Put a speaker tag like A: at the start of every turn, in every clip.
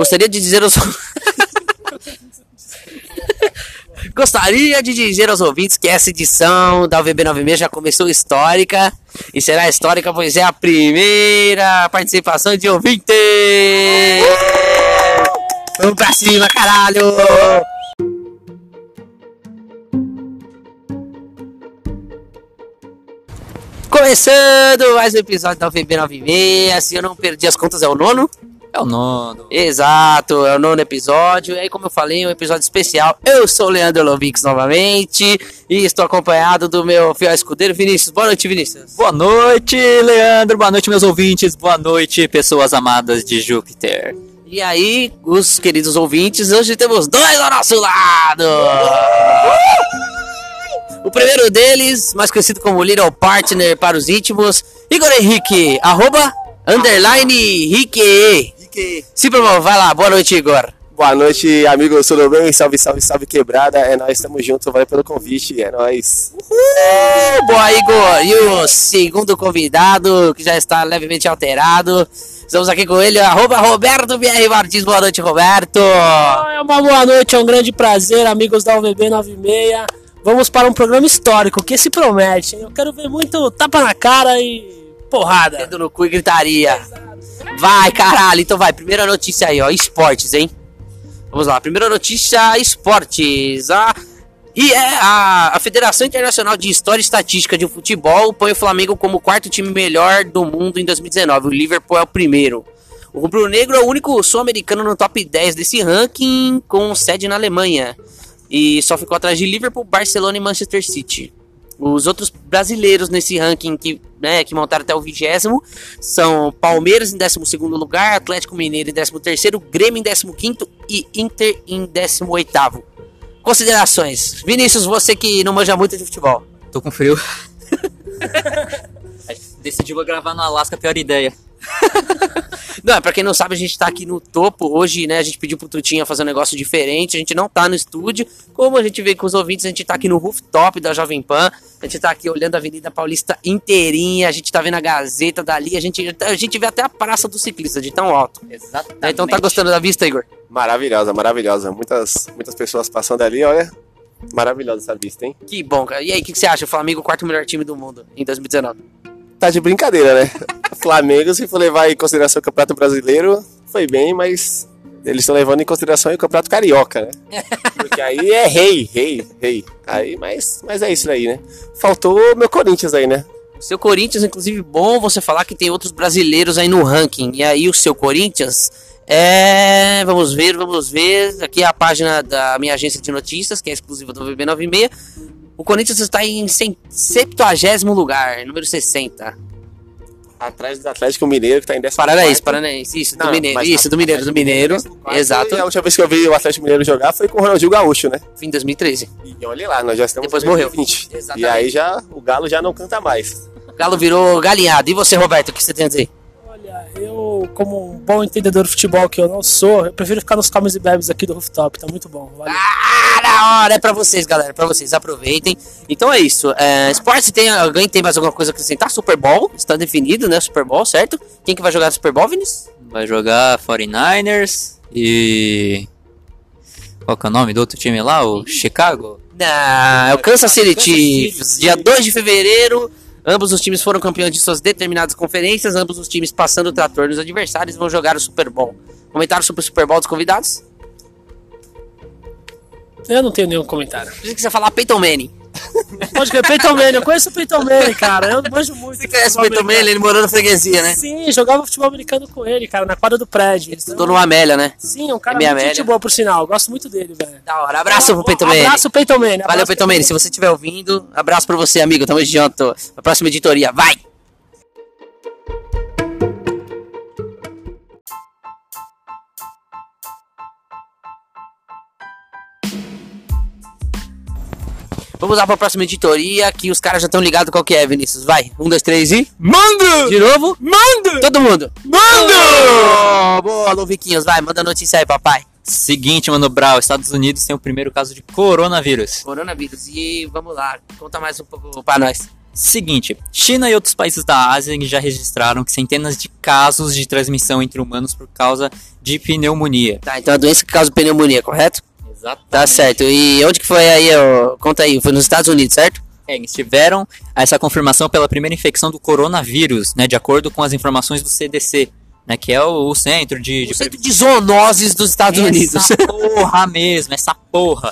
A: Gostaria de dizer aos. Gostaria de dizer aos ouvintes que essa edição da UVB 96 já começou histórica e será histórica, pois é a primeira participação de ouvinte! Vamos pra cima, caralho! Começando mais um episódio da UVB 96. Se eu não perdi as contas, é o nono?
B: É o nono.
A: Exato, é o nono episódio. E aí, como eu falei, um episódio especial. Eu sou o Leandro Lovix novamente e estou acompanhado do meu fiel escudeiro Vinícius. Boa noite, Vinícius.
B: Boa noite, Leandro. Boa noite, meus ouvintes. Boa noite, pessoas amadas de Júpiter.
A: E aí, os queridos ouvintes, hoje temos dois ao nosso lado. O primeiro deles, mais conhecido como Little Partner para os íntimos, Igor Henrique, arroba, underline, Henrique. Se promove, vai lá, boa noite, Igor.
C: Boa noite, amigos, tudo bem? Salve, salve, salve, quebrada. É nós, estamos juntos, valeu pelo convite, é nós.
A: Uh, boa, Igor. E o segundo convidado, que já está levemente alterado. Estamos aqui com ele, arroba Roberto BR Martins. Boa noite, Roberto.
D: É uma boa noite, é um grande prazer, amigos da UVB 96. Vamos para um programa histórico, que se promete. hein? Eu quero ver muito tapa na cara e porrada.
A: Dedo no cu e gritaria. Vai, caralho. Então vai, primeira notícia aí, ó. Esportes, hein? Vamos lá, primeira notícia, esportes. A, e é a, a Federação Internacional de História e Estatística de Futebol põe o Flamengo como o quarto time melhor do mundo em 2019. O Liverpool é o primeiro. O Rubro Negro é o único sul-americano no top 10 desse ranking, com sede na Alemanha. E só ficou atrás de Liverpool, Barcelona e Manchester City. Os outros brasileiros nesse ranking que, né, que montaram até o vigésimo são Palmeiras em 12 lugar, Atlético Mineiro em 13º, Grêmio em 15º e Inter em 18º. Considerações. Vinícius, você que não manja muito de futebol.
B: Tô com frio. Decidiu gravar no Alasca, pior ideia.
A: Não, é pra quem não sabe, a gente tá aqui no topo. Hoje, né, a gente pediu pro Tutinha fazer um negócio diferente. A gente não tá no estúdio. Como a gente vê com os ouvintes, a gente tá aqui no rooftop da Jovem Pan. A gente tá aqui olhando a Avenida Paulista inteirinha. A gente tá vendo a Gazeta dali. A gente, a gente vê até a Praça do Ciclista, de tão alto.
B: Exatamente.
A: Então tá gostando da vista, Igor?
C: Maravilhosa, maravilhosa. Muitas, muitas pessoas passando ali, olha. Maravilhosa essa vista, hein?
A: Que bom, cara. E aí, o que, que você acha? O Flamengo, quarto melhor time do mundo em 2019.
C: Tá de brincadeira, né? Flamengo, se for levar em consideração o Campeonato Brasileiro, foi bem, mas eles estão levando em consideração o Campeonato Carioca, né? Porque aí é rei, rei, rei. Aí, mas, mas é isso aí, né? Faltou o meu Corinthians aí, né?
A: O seu Corinthians, inclusive, bom você falar que tem outros brasileiros aí no ranking. E aí, o seu Corinthians é. Vamos ver, vamos ver. Aqui é a página da minha agência de notícias, que é exclusiva do VB96. O Corinthians está em 70 lugar, número 60.
C: Atrás do Atlético Mineiro, que tá em 14.
A: Paranaense, Paranaense. Isso, do
C: Não,
A: Mineiro.
C: mas
A: Isso, do Mineiro, do Mineiro. Exato.
C: A última vez que eu vi o Atlético Mineiro jogar foi com o Ronaldinho Gaúcho, né?
A: Fim de 2013.
C: E olha lá, nós já estamos
A: Depois morreu.
C: 2020.
A: Exatamente.
C: E aí já o Galo já não canta mais.
A: O Galo virou galinhado. E você, Roberto, o que você tem a dizer?
D: Eu, como um bom entendedor de futebol que eu não sou, eu prefiro ficar nos comes e bebes aqui do rooftop, tá muito bom. Valeu.
A: Ah, da hora! É pra vocês, galera. Pra vocês. Aproveitem. Então é isso. É, esporte, tem, alguém tem mais alguma coisa a acrescentar? Super Bowl, está definido, né? Super Bowl, certo? Quem que vai jogar Super Bowl, Vinícius?
B: Vai jogar 49ers e. Qual que é o nome do outro time lá? O Chicago?
A: Não, é o Kansas City Chiefs. Dia 2 de fevereiro, ambos os times foram campeões de suas determinadas conferências, ambos os times passando o trator nos adversários vão jogar o Super Bowl. Comentário sobre o Super Bowl dos convidados?
D: Eu não tenho nenhum comentário.
A: Pensei que você falar Peyton Manning.
D: Pode crer, Peyton Manning, eu conheço o Peyton Manning, cara. Eu manjo muito.
A: Você conhece o Peyton Manning? Ele morou na freguesia, né?
D: Sim, jogava futebol americano com ele, cara, na quadra do prédio.
A: Estudou no Amélia, né?
D: Sim, um cara
A: É
D: muito gente boa, por sinal. Gosto muito dele, velho.
A: Da hora. Abraço pro Peyton Manning.
D: Abraço, Peyton Manning.
A: Valeu, Peyton Manning. Se você estiver ouvindo, abraço pra você, amigo. Tamo junto. Na próxima editoria, vai! Vamos lá pra próxima editoria, que os caras já estão ligados qual que é, Vinícius. Vai, um, dois, três e...
B: Manda!
A: De novo?
B: Manda!
A: Todo mundo!
B: Manda!
A: Boa, Luviquinhos, vai, manda notícia aí, papai.
B: Seguinte, Mano Brau, Estados Unidos tem o primeiro caso de coronavírus.
A: Coronavírus. E vamos lá, conta mais um pouco pra nós.
B: Seguinte, China e outros países da Ásia já registraram centenas de casos de transmissão entre humanos por causa de pneumonia.
A: Tá, então a doença que causa pneumonia, correto?
B: Exato.
A: Tá certo. E onde que foi aí, ó? Conta aí, foi nos Estados Unidos, certo?
B: É, eles tiveram essa confirmação pela primeira infecção do coronavírus, né, de acordo com as informações do CDC, né, que é o, o centro de, de
A: O centro de zoonoses dos Estados Unidos.
B: Essa porra mesmo, essa porra.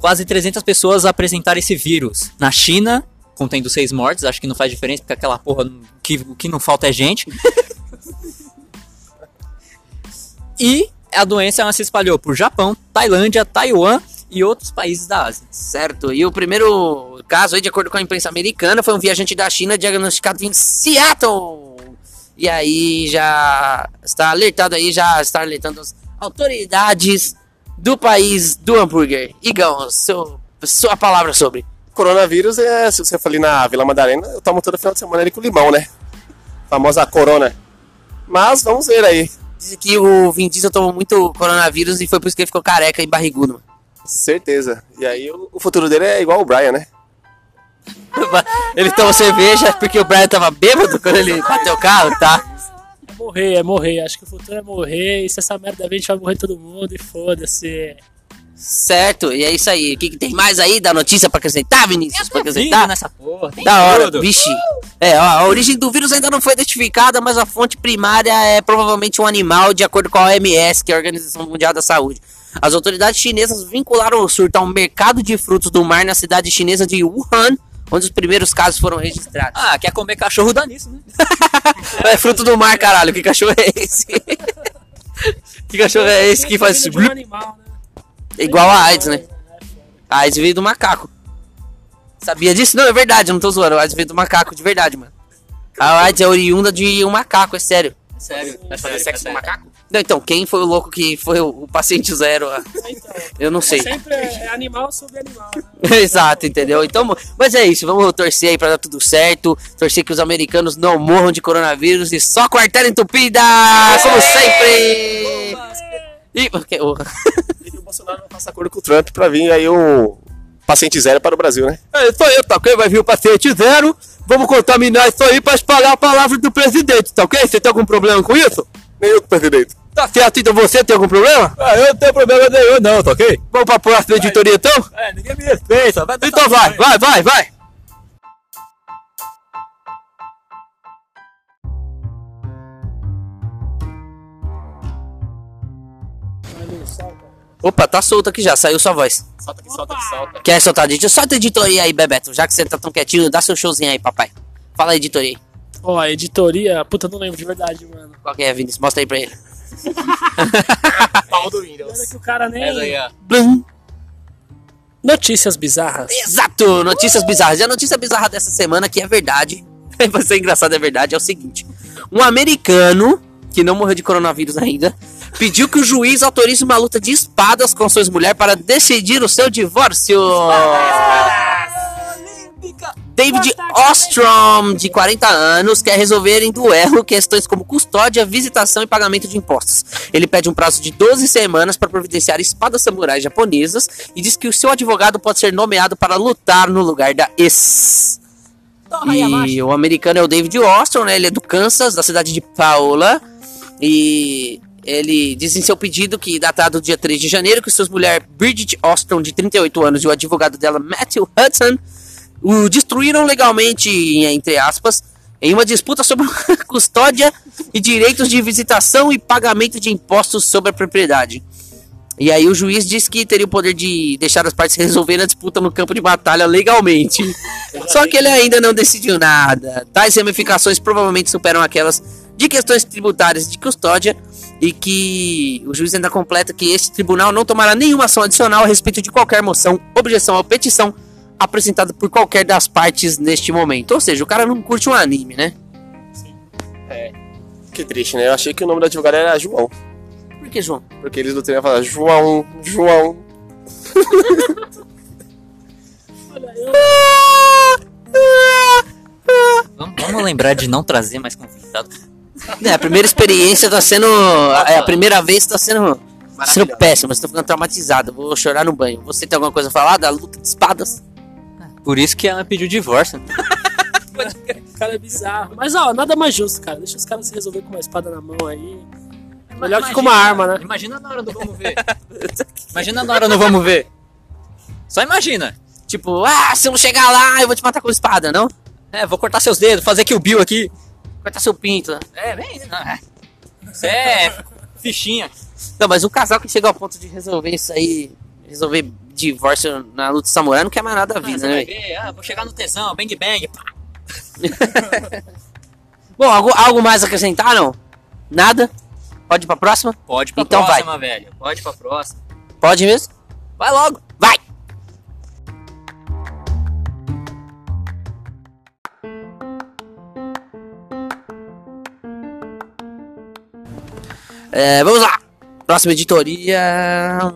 B: Quase 300 pessoas apresentaram esse vírus. Na China, contendo seis mortes, acho que não faz diferença, porque aquela porra, que, o que não falta é gente. e a doença ela se espalhou por Japão, Tailândia, Taiwan e outros países da Ásia.
A: Certo. E o primeiro caso aí, de acordo com a imprensa americana, foi um viajante da China diagnosticado em Seattle. E aí já está alertado aí, já está alertando as autoridades do país do hambúrguer. Igão, seu, sua palavra sobre.
C: Coronavírus é, se você for ali na Vila Madalena, eu tomo todo final de semana ali com limão, né? Famosa corona. Mas vamos ver aí.
A: Dizem que o Vin Diesel tomou muito coronavírus e foi por isso que ele ficou careca e barrigudo. mano.
C: Certeza. E aí o, futuro dele é igual o Brian, né?
A: Ele tomou cerveja porque o Brian tava bêbado quando ele bateu o carro, tá?
D: É morrer, é morrer. Acho que o futuro é morrer. E se essa merda vir, a gente vai morrer todo mundo e foda-se.
A: Certo, e é isso aí. O que, que tem mais aí da notícia pra acrescentar, Vinícius? Pra acrescentar?
B: nessa porra. tem
A: Da hora,
B: tudo.
A: vixe. É, ó, a origem do vírus ainda não foi identificada, mas a fonte primária é provavelmente um animal, de acordo com a OMS, que é a Organização Mundial da Saúde. As autoridades chinesas vincularam o surto a um mercado de frutos do mar na cidade chinesa de Wuhan, onde os primeiros casos foram registrados.
B: Ah, quer comer cachorro dá nisso, né?
A: É fruto do mar, caralho. Que cachorro é esse? que cachorro é esse que faz
D: Vindo de um animal, né?
A: Igual a AIDS, né? A AIDS veio do macaco. Sabia disso? Não, é verdade, eu não tô zoando. A AIDS veio do macaco, de verdade, mano. A AIDS é oriunda de um macaco, é sério.
B: Sério.
A: Vai fazer sexo com macaco? Não, então, quem foi o louco que foi o, paciente zero?
D: Então,
A: Eu não sei.
D: sempre é animal sobre animal. Né?
A: Exato, entendeu? Então, mas é isso, vamos torcer aí pra dar tudo certo. Torcer que os americanos não morram de coronavírus e só quartela entupida! Como sempre! E, ok, o-
C: E que o Bolsonaro não faça acordo com o Trump pra vir aí o paciente zero para o Brasil, né?
A: É isso aí, tá ok? Vai vir o paciente zero. Vamos contaminar isso aí pra espalhar a palavra do presidente, tá ok? Você tem algum problema com isso?
C: Nem eu, presidente.
A: Tá certo, então você tem algum problema?
E: Ah, eu não tenho problema nenhum, não, tá ok?
A: Vamos pra próxima editoria então?
E: É, ninguém me respeita. Vai
A: Então vai, vai, vai, vai! Opa, tá solto aqui já, saiu sua voz.
C: Solta que solta que solta.
A: Quer soltar a editoria? Solta a editoria aí, Bebeto. Já que você tá tão quietinho, dá seu showzinho aí, papai. Fala aí, editoria aí.
D: Ó, a editoria. Puta, não lembro de verdade, mano.
A: Qual que é, Vinícius? Mostra aí pra ele.
C: Pau do Windows.
D: Olha que o cara nem.
B: Essa aí, ó.
A: Blum.
D: Notícias bizarras.
A: Exato! Notícias bizarras. E a notícia bizarra dessa semana, que é verdade, vai ser engraçado, é verdade, é o seguinte: um americano, que não morreu de coronavírus ainda, pediu que o juiz autorize uma luta de espadas com sua mulher para decidir o seu divórcio. David Ostrom, de 40 anos, quer resolver em duelo questões como custódia, visitação e pagamento de impostos. Ele pede um prazo de 12 semanas para providenciar espadas samurais japonesas e diz que o seu advogado pode ser nomeado para lutar no lugar da ex. E o americano é o David Ostrom, né? Ele é do Kansas, da cidade de Paola. E ele diz em seu pedido que, datado dia 3 de janeiro, que sua mulher Bridget Ostrom, de 38 anos, e o advogado dela, Matthew Hudson, o destruíram legalmente, entre aspas, em uma disputa sobre custódia e direitos de visitação e pagamento de impostos sobre a propriedade. E aí o juiz disse que teria o poder de deixar as partes resolverem a disputa no campo de batalha legalmente. Só que ele ainda não decidiu nada. Tais ramificações provavelmente superam aquelas de questões tributárias de custódia e que o juiz ainda completa que este tribunal não tomará nenhuma ação adicional a respeito de qualquer moção, objeção ou petição apresentada por qualquer das partes neste momento. Ou seja, o cara não curte um anime, né?
C: Que triste, né? Eu achei que o nome do advogado era João.
A: Por que, João?
C: Porque eles não teriam falado João, João.
B: Vamos, vamos lembrar de não trazer mais convidado.
A: É, a primeira experiência tá sendo. É, a primeira vez tá sendo. Sendo péssima, estou ficando traumatizado. Vou chorar no banho. Você tem alguma coisa a falar da luta de espadas?
B: Por isso que ela pediu divórcio.
D: O cara é bizarro. Mas ó, nada mais justo, cara. Deixa os caras se resolver com uma espada na mão aí. Melhor que com uma arma, né?
B: Imagina na hora do vamos ver. imagina na hora do vamos ver. Só imagina.
A: Tipo, ah, se eu não chegar lá, eu vou te matar com espada, não?
B: É, vou cortar seus dedos, fazer que o Bill aqui.
A: Cortar seu pinto.
B: É, é. Isso é fichinha.
A: Não, mas um casal que chega ao ponto de resolver isso aí, resolver divórcio na luta samurai, não quer mais nada da vida, né?
B: vai ver, ah, vou chegar no tesão, bang bang. pá.
A: Bom, algo, algo mais a acrescentar, não? Nada? Pode ir pra próxima?
B: Pode pra
A: Então vai.
B: próxima, velho. Pode pra próxima.
A: Pode mesmo?
B: Vai logo.
A: É, vamos lá! Próxima editoria.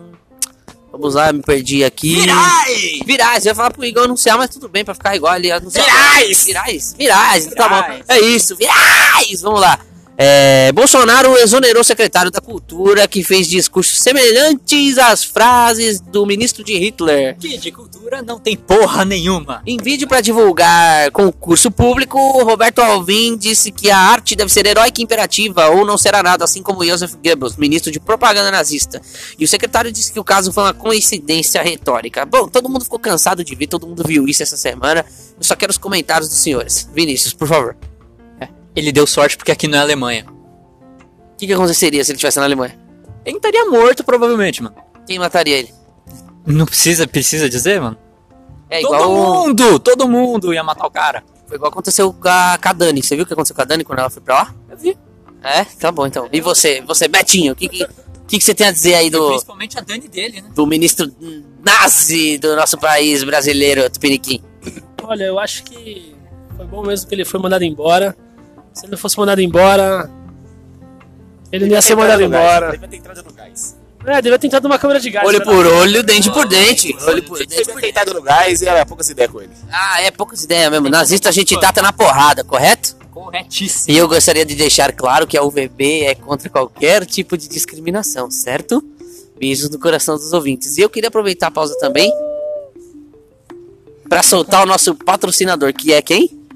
A: Vamos lá, me perdi aqui.
B: Virais!
A: Virais, eu ia falar pro Igor anunciar, mas tudo bem, pra ficar igual ali. anunciar.
B: Virais!
A: Virais! Virais, tá bom. É isso, virais! Vamos lá. É, Bolsonaro exonerou o secretário da Cultura que fez discursos semelhantes às frases do ministro de Hitler.
B: Que de cultura não tem porra nenhuma.
A: Em vídeo para divulgar concurso público, Roberto Alvim disse que a arte deve ser heróica e imperativa ou não será nada, assim como Joseph Goebbels, ministro de propaganda nazista. E o secretário disse que o caso foi uma coincidência retórica. Bom, todo mundo ficou cansado de ver, todo mundo viu isso essa semana. Eu só quero os comentários dos senhores. Vinícius, por favor.
B: Ele deu sorte porque aqui não é Alemanha.
A: O que, que aconteceria se ele estivesse na Alemanha?
B: Ele estaria morto, provavelmente, mano.
A: Quem mataria ele?
B: Não precisa, precisa dizer, mano?
A: É
B: todo
A: igual.
B: mundo, todo mundo ia matar o cara.
A: Foi igual aconteceu com a, com a Dani. Você viu o que aconteceu com a Dani quando ela foi pra lá?
B: Eu vi.
A: É? Tá bom então. E você, você, Betinho, o que, que, que, que você tem a dizer aí do.
B: Principalmente a Dani dele, né?
A: do ministro nazi do nosso país brasileiro, Tupiniquim.
D: Olha, eu acho que foi bom mesmo que ele foi mandado embora. Se ele não fosse mandado embora, ele não ia ser mandado embora.
C: Devia ter entrado no gás.
D: É, devia ter entrado numa câmera de gás.
A: Olho
D: né?
A: por olho, dente por dente. Olho por dente
C: Devia ter entrado no gás e era poucas ideias com ele.
A: Ah, é poucas ideias mesmo. Nazista a gente trata na porrada, correto?
B: Corretíssimo.
A: E eu gostaria de deixar claro que a UVB é contra qualquer tipo de discriminação, certo? Beijos no coração dos ouvintes. E eu queria aproveitar a pausa também para soltar o nosso patrocinador, que é quem?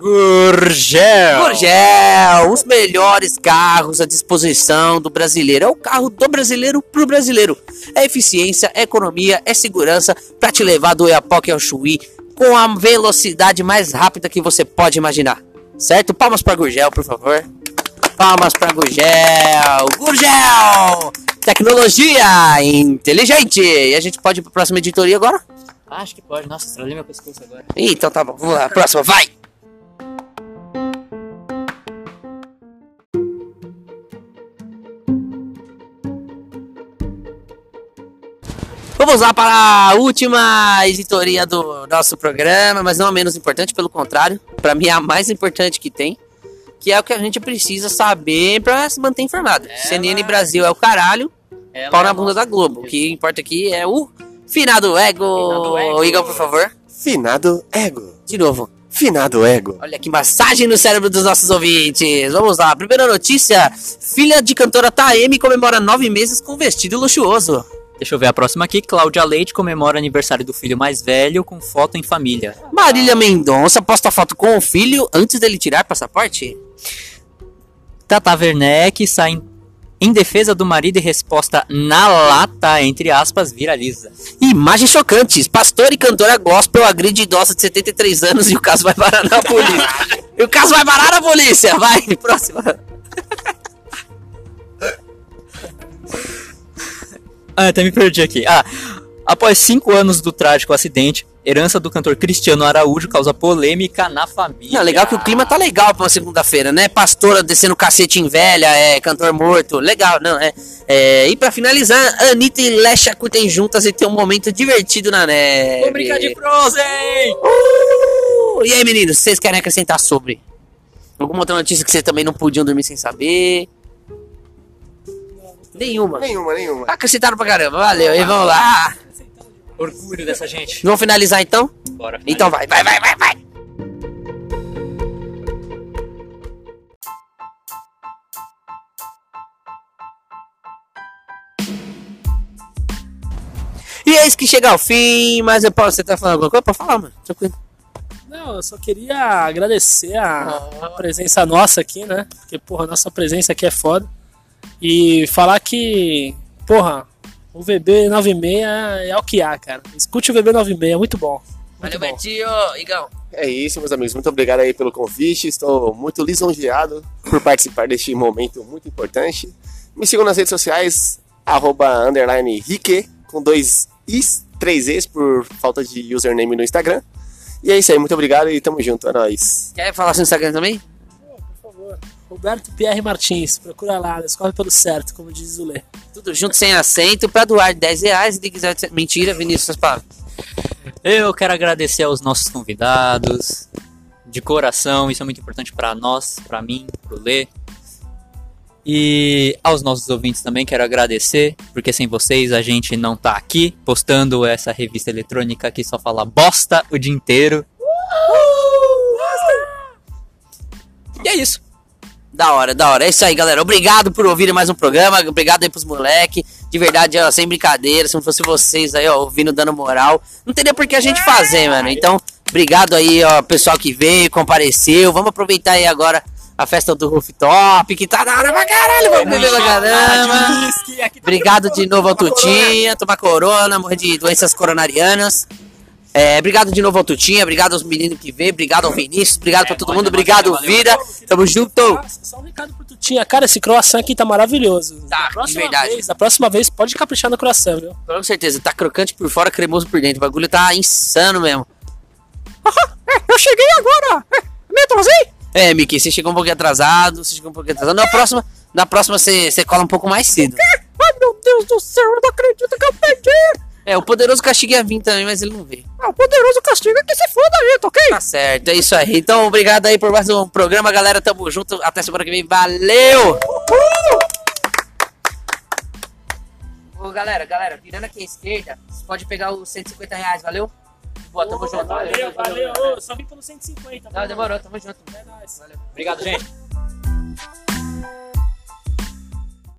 B: Gurgel.
A: Gurgel, os melhores carros à disposição do brasileiro. É o carro do brasileiro pro brasileiro. É eficiência, é economia, é segurança para te levar do Oiapoque ao Chuí com a velocidade mais rápida que você pode imaginar. Certo? Palmas para Gurgel, por favor. Palmas para Gurgel. Gurgel! Tecnologia inteligente. E a gente pode ir para próxima editoria agora?
B: Acho que pode. Nossa, estralei meu pescoço agora.
A: Ih, Então tá bom, vamos lá. Próxima, vai! Vamos lá para a última editoria do nosso programa, mas não a menos importante, pelo contrário, para mim é a mais importante que tem, que é o que a gente precisa saber para se manter informado. CNN Brasil é o caralho,
B: Ela
A: pau
B: é
A: na bunda
B: nossa-
A: da Globo. O que importa aqui é o finado ego.
B: Finado ego.
A: Igor, por favor.
C: Finado ego.
A: De novo.
C: Finado ego.
A: Olha que massagem no cérebro dos nossos ouvintes. Vamos lá, primeira notícia. Filha de cantora Taeme comemora nove meses com vestido luxuoso.
B: Deixa eu ver a próxima aqui. Cláudia Leite comemora aniversário do filho mais velho com foto em família.
A: Marília Mendonça posta foto com o filho antes dele tirar passaporte.
B: Tata Werneck sai em- em defesa do marido e resposta na lata, entre aspas, viraliza.
A: Imagens chocantes. Pastor e cantora gospel agride idosa de 73 anos e o caso vai parar na polícia. e o caso vai parar na polícia. Vai, próxima.
B: Ah, até me perdi aqui. Ah, após cinco anos do trágico acidente, herança do cantor Cristiano Araújo causa polêmica na família.
A: Não, legal que o clima tá legal pra uma segunda-feira, né? Pastora descendo cacete em velha, é cantor morto. Legal, não, é. é e pra finalizar, Anitta e Lesha curtem juntas e tem um momento divertido na neve.
B: Vamos brincar de Frozen!
A: Uh! E aí, meninos, vocês querem acrescentar sobre? Alguma outra notícia que vocês também não podiam dormir sem saber? Nenhuma.
C: Nenhuma, nenhuma.
A: Acrescentaram pra caramba, valeu. E vamos lá.
B: Orgulho dessa gente.
A: Vamos finalizar então?
B: Bora.
A: Então vai, vai, vai, vai, vai. E eis que chega ao fim, mas eu posso, você tá falando alguma coisa? Pode falar, mano. Tranquilo.
D: Não, Não, eu só queria agradecer a, a presença nossa aqui, né? Porque, porra, a nossa presença aqui é foda. E falar que, porra, o VB96 é o que há, cara. Escute o VB96, é muito bom. Muito
A: Valeu,
D: bom.
A: Betinho. Igão.
C: É isso, meus amigos. Muito obrigado aí pelo convite. Estou muito lisonjeado por participar deste momento muito importante. Me sigam nas redes sociais, arroba underline Rique, com dois Is, três Es por falta de username no Instagram. E é isso aí, muito obrigado e tamo junto, é nóis.
A: Quer falar seu Instagram também?
D: Roberto Pierre Martins, procura lá, escorre pelo certo, como diz o Lê.
A: Tudo junto, sem acento. Pra doar 10 reais. Se quiser. Mentira, Vinícius, suas palavras.
B: Eu quero agradecer aos nossos convidados, de coração, isso é muito importante pra nós, pra mim, pro Lê. E aos nossos ouvintes também quero agradecer, porque sem vocês a gente não tá aqui postando essa revista eletrônica que só fala bosta o dia inteiro. E é isso.
A: Da hora, da hora. É isso aí, galera. Obrigado por ouvirem mais um programa. Obrigado aí pros moleque. De verdade, ó, sem brincadeira. Se não fosse vocês aí, ó, ouvindo, dando moral, não teria por que a gente fazer, mano. Então, obrigado aí, ó, pessoal que veio, compareceu. Vamos aproveitar aí agora a festa do rooftop, que tá da hora pra caralho. Vamos beber pra caramba. Obrigado de novo ao Tutinha, tomar corona, morrer de doenças coronarianas. É, obrigado de novo ao Tutinha, obrigado aos meninos que veio, obrigado ao Vinícius, obrigado pra todo mundo, obrigado, Vida. Tamo junto.
D: Só um recado pro Tutinha. Cara, esse croissant aqui tá maravilhoso.
A: Tá,
D: Da
A: de
D: próxima
A: verdade.
D: Vez, da próxima vez, pode caprichar no croissant, viu?
A: Com certeza, tá crocante por fora, cremoso por dentro. O bagulho tá insano mesmo.
E: Eu cheguei agora! Me atrasei?
A: É, Mickey, você chegou um pouquinho atrasado, você chegou um pouquinho atrasado. Na próxima, na próxima você, você cola um pouco mais cedo.
E: Ai meu Deus do céu, eu não acredito que eu perdi!
A: É, o poderoso castigo ia vir também, mas ele não veio.
E: Ah, o poderoso castigo é que se foda aí, tá ok?
A: Tá certo, é isso aí. Então, obrigado aí por mais um programa, galera. Tamo junto. Até semana que vem. Valeu! Ô, galera, galera, virando aqui à esquerda, você pode pegar os 150 reais, valeu? Boa, tamo junto.
D: Valeu, valeu. Ô, Só vim pelo 150.
A: Não, demorou, tamo junto.
D: É nóis.
B: Obrigado, gente.